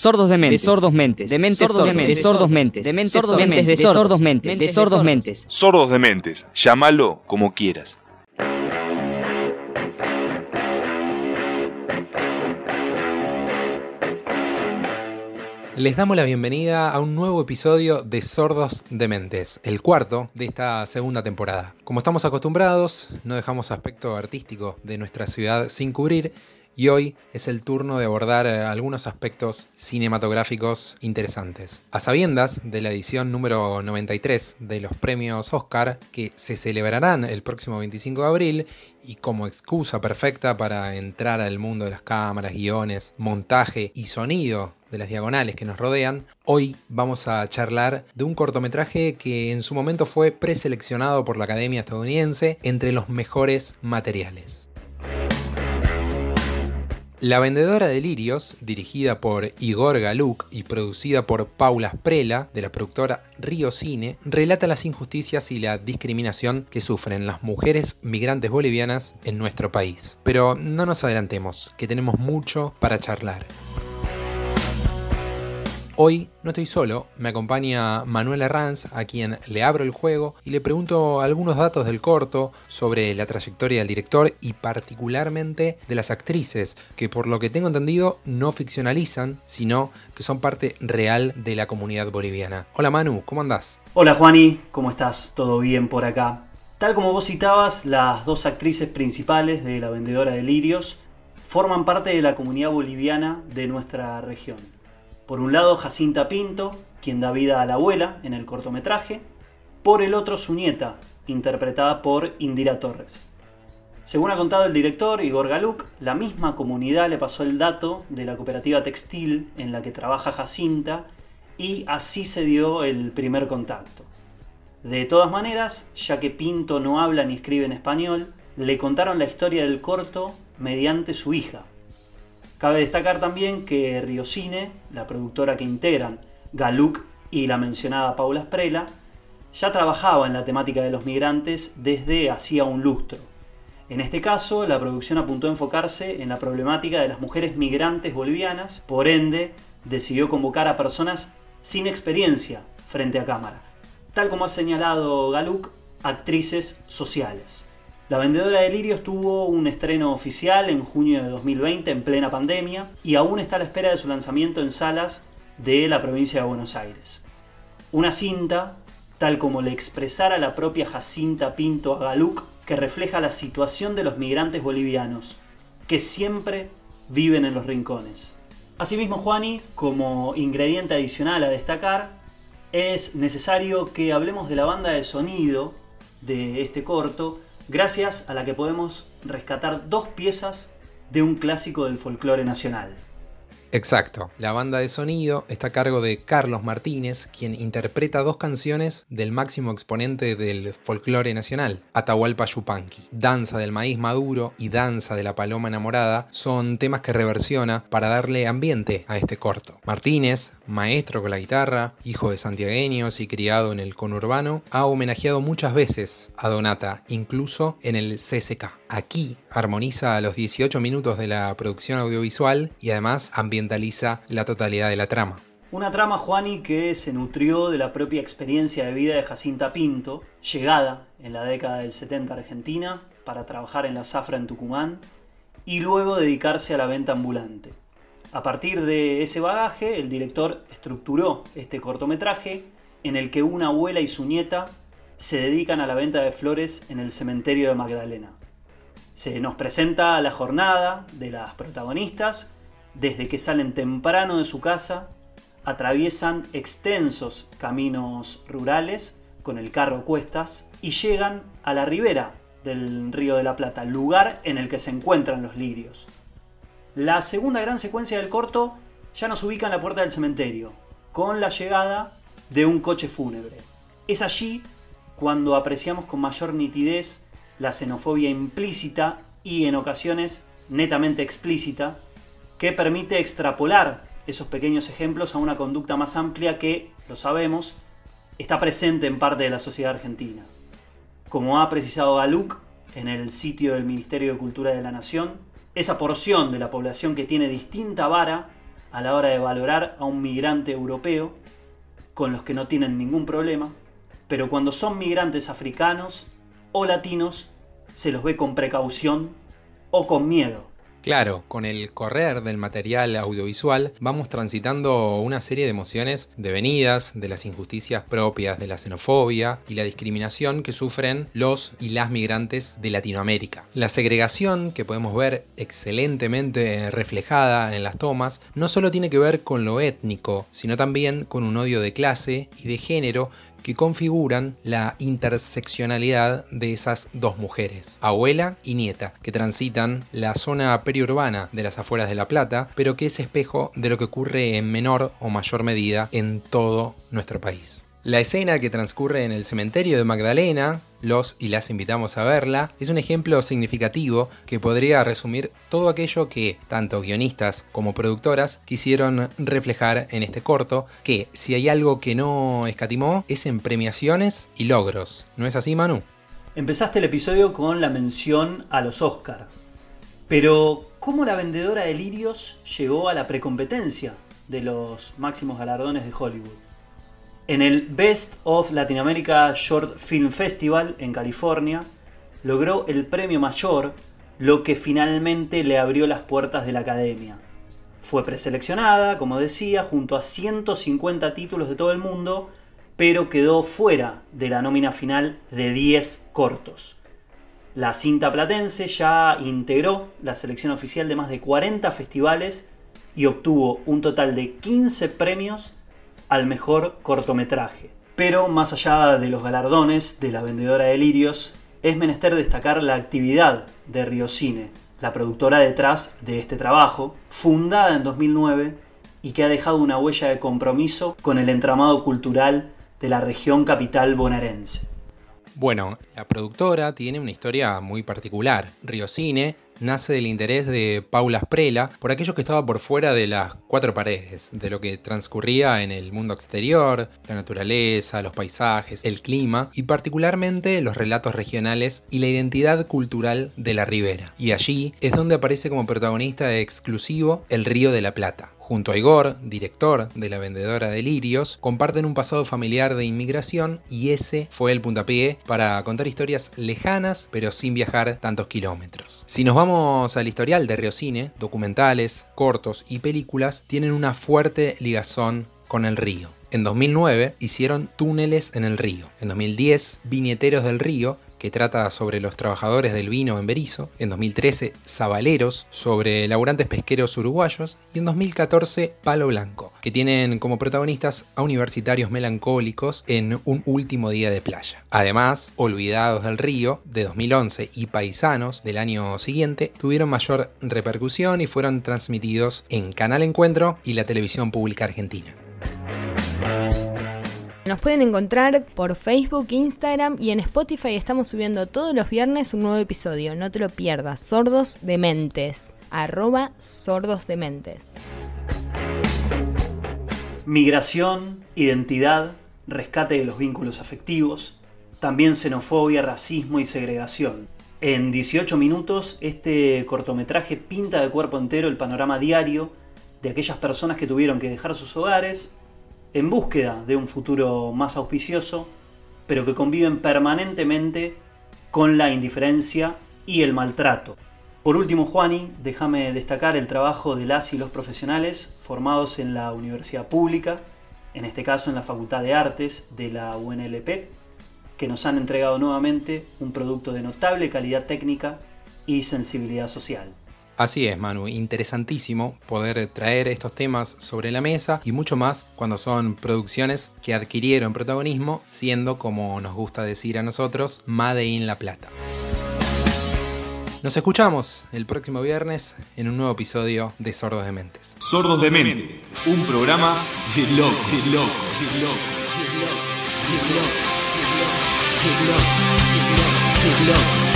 Sordos de mentes. sordos mentes. Dementes sordos de mentes. sordos mentes. Dementes sordos mentes. De sordos mentes. De sordos mentes. Sordos de mentes. Llámalo como quieras. Les damos la bienvenida a un nuevo episodio de Sordos Dementes, el cuarto de esta segunda temporada. Como estamos acostumbrados, no dejamos aspecto artístico de nuestra ciudad sin cubrir y hoy es el turno de abordar eh, algunos aspectos cinematográficos interesantes. A sabiendas de la edición número 93 de los premios Oscar, que se celebrarán el próximo 25 de abril, y como excusa perfecta para entrar al mundo de las cámaras, guiones, montaje y sonido de las diagonales que nos rodean, hoy vamos a charlar de un cortometraje que en su momento fue preseleccionado por la Academia estadounidense entre los mejores materiales. La vendedora de lirios, dirigida por Igor Galuk y producida por Paula Sprela, de la productora Río Cine, relata las injusticias y la discriminación que sufren las mujeres migrantes bolivianas en nuestro país. Pero no nos adelantemos, que tenemos mucho para charlar. Hoy no estoy solo, me acompaña Manuel Arranz, a quien le abro el juego y le pregunto algunos datos del corto sobre la trayectoria del director y particularmente de las actrices, que por lo que tengo entendido no ficcionalizan, sino que son parte real de la comunidad boliviana. Hola Manu, ¿cómo andás? Hola Juani, ¿cómo estás? ¿Todo bien por acá? Tal como vos citabas, las dos actrices principales de La Vendedora de Lirios forman parte de la comunidad boliviana de nuestra región. Por un lado Jacinta Pinto, quien da vida a la abuela en el cortometraje, por el otro su nieta, interpretada por Indira Torres. Según ha contado el director Igor Galuk, la misma comunidad le pasó el dato de la cooperativa textil en la que trabaja Jacinta y así se dio el primer contacto. De todas maneras, ya que Pinto no habla ni escribe en español, le contaron la historia del corto mediante su hija, Cabe destacar también que Riocine, la productora que integran Galuk y la mencionada Paula Sprela, ya trabajaba en la temática de los migrantes desde hacía un lustro. En este caso, la producción apuntó a enfocarse en la problemática de las mujeres migrantes bolivianas, por ende, decidió convocar a personas sin experiencia frente a cámara, tal como ha señalado Galuk, actrices sociales. La vendedora de lirios tuvo un estreno oficial en junio de 2020 en plena pandemia y aún está a la espera de su lanzamiento en salas de la provincia de Buenos Aires. Una cinta, tal como le expresara la propia Jacinta Pinto a Galuc, que refleja la situación de los migrantes bolivianos, que siempre viven en los rincones. Asimismo, Juani, como ingrediente adicional a destacar, es necesario que hablemos de la banda de sonido de este corto, gracias a la que podemos rescatar dos piezas de un clásico del folclore nacional. Exacto. La banda de sonido está a cargo de Carlos Martínez, quien interpreta dos canciones del máximo exponente del folclore nacional, Atahualpa Yupanqui. Danza del maíz maduro y Danza de la paloma enamorada son temas que reversiona para darle ambiente a este corto. Martínez, maestro con la guitarra, hijo de santiagueños y criado en el conurbano, ha homenajeado muchas veces a Donata, incluso en el CSK. Aquí armoniza a los 18 minutos de la producción audiovisual y además ambientaliza la totalidad de la trama. Una trama, Juani, que se nutrió de la propia experiencia de vida de Jacinta Pinto, llegada en la década del 70 a Argentina para trabajar en la zafra en Tucumán y luego dedicarse a la venta ambulante. A partir de ese bagaje, el director estructuró este cortometraje en el que una abuela y su nieta se dedican a la venta de flores en el cementerio de Magdalena. Se nos presenta la jornada de las protagonistas desde que salen temprano de su casa, atraviesan extensos caminos rurales con el carro cuestas y llegan a la ribera del río de la Plata, lugar en el que se encuentran los lirios. La segunda gran secuencia del corto ya nos ubica en la puerta del cementerio, con la llegada de un coche fúnebre. Es allí cuando apreciamos con mayor nitidez la xenofobia implícita y en ocasiones netamente explícita, que permite extrapolar esos pequeños ejemplos a una conducta más amplia que, lo sabemos, está presente en parte de la sociedad argentina. Como ha precisado Galuc en el sitio del Ministerio de Cultura de la Nación, esa porción de la población que tiene distinta vara a la hora de valorar a un migrante europeo con los que no tienen ningún problema, pero cuando son migrantes africanos o latinos se los ve con precaución o con miedo. Claro, con el correr del material audiovisual vamos transitando una serie de emociones devenidas de las injusticias propias de la xenofobia y la discriminación que sufren los y las migrantes de Latinoamérica. La segregación que podemos ver excelentemente reflejada en las tomas no solo tiene que ver con lo étnico, sino también con un odio de clase y de género que configuran la interseccionalidad de esas dos mujeres, abuela y nieta, que transitan la zona periurbana de las afueras de La Plata, pero que es espejo de lo que ocurre en menor o mayor medida en todo nuestro país. La escena que transcurre en el cementerio de Magdalena, los y las invitamos a verla, es un ejemplo significativo que podría resumir todo aquello que tanto guionistas como productoras quisieron reflejar en este corto, que si hay algo que no escatimó es en premiaciones y logros. ¿No es así, Manu? Empezaste el episodio con la mención a los Oscar. Pero, ¿cómo la vendedora de lirios llegó a la precompetencia de los máximos galardones de Hollywood? En el Best of Latin America Short Film Festival en California, logró el premio mayor, lo que finalmente le abrió las puertas de la academia. Fue preseleccionada, como decía, junto a 150 títulos de todo el mundo, pero quedó fuera de la nómina final de 10 cortos. La cinta platense ya integró la selección oficial de más de 40 festivales y obtuvo un total de 15 premios al mejor cortometraje. Pero más allá de los galardones de la vendedora de lirios, es menester destacar la actividad de Riocine, la productora detrás de este trabajo, fundada en 2009 y que ha dejado una huella de compromiso con el entramado cultural de la región capital bonaerense. Bueno, la productora tiene una historia muy particular. Riocine nace del interés de Paula Sprela por aquello que estaba por fuera de las cuatro paredes, de lo que transcurría en el mundo exterior, la naturaleza, los paisajes, el clima y particularmente los relatos regionales y la identidad cultural de la ribera. Y allí es donde aparece como protagonista exclusivo el Río de la Plata, Junto a Igor, director de la vendedora de lirios, comparten un pasado familiar de inmigración y ese fue el puntapié para contar historias lejanas pero sin viajar tantos kilómetros. Si nos vamos al historial de Riocine, documentales, cortos y películas tienen una fuerte ligazón con el río. En 2009 hicieron túneles en el río. En 2010, Viñeteros del Río que trata sobre los trabajadores del vino en Berizo, en 2013 Zabaleros, sobre laburantes pesqueros uruguayos, y en 2014 Palo Blanco, que tienen como protagonistas a universitarios melancólicos en un último día de playa. Además, Olvidados del Río, de 2011, y Paisanos, del año siguiente, tuvieron mayor repercusión y fueron transmitidos en Canal Encuentro y la televisión pública argentina. Nos pueden encontrar por Facebook, Instagram y en Spotify estamos subiendo todos los viernes un nuevo episodio. No te lo pierdas. Sordos de Mentes. Arroba Sordos. Migración, identidad, rescate de los vínculos afectivos, también xenofobia, racismo y segregación. En 18 minutos, este cortometraje pinta de cuerpo entero el panorama diario de aquellas personas que tuvieron que dejar sus hogares en búsqueda de un futuro más auspicioso, pero que conviven permanentemente con la indiferencia y el maltrato. Por último, Juani, déjame destacar el trabajo de las y los profesionales formados en la universidad pública, en este caso en la Facultad de Artes de la UNLP, que nos han entregado nuevamente un producto de notable calidad técnica y sensibilidad social. Así es, Manu, interesantísimo poder traer estos temas sobre la mesa y mucho más cuando son producciones que adquirieron protagonismo, siendo, como nos gusta decir a nosotros, Made in La Plata. Nos escuchamos el próximo viernes en un nuevo episodio de Sordos de Mentes. Sordos de Mentes, un programa de loco, de loco, de loco, de loco, de loco, de loco, de loco, de loco.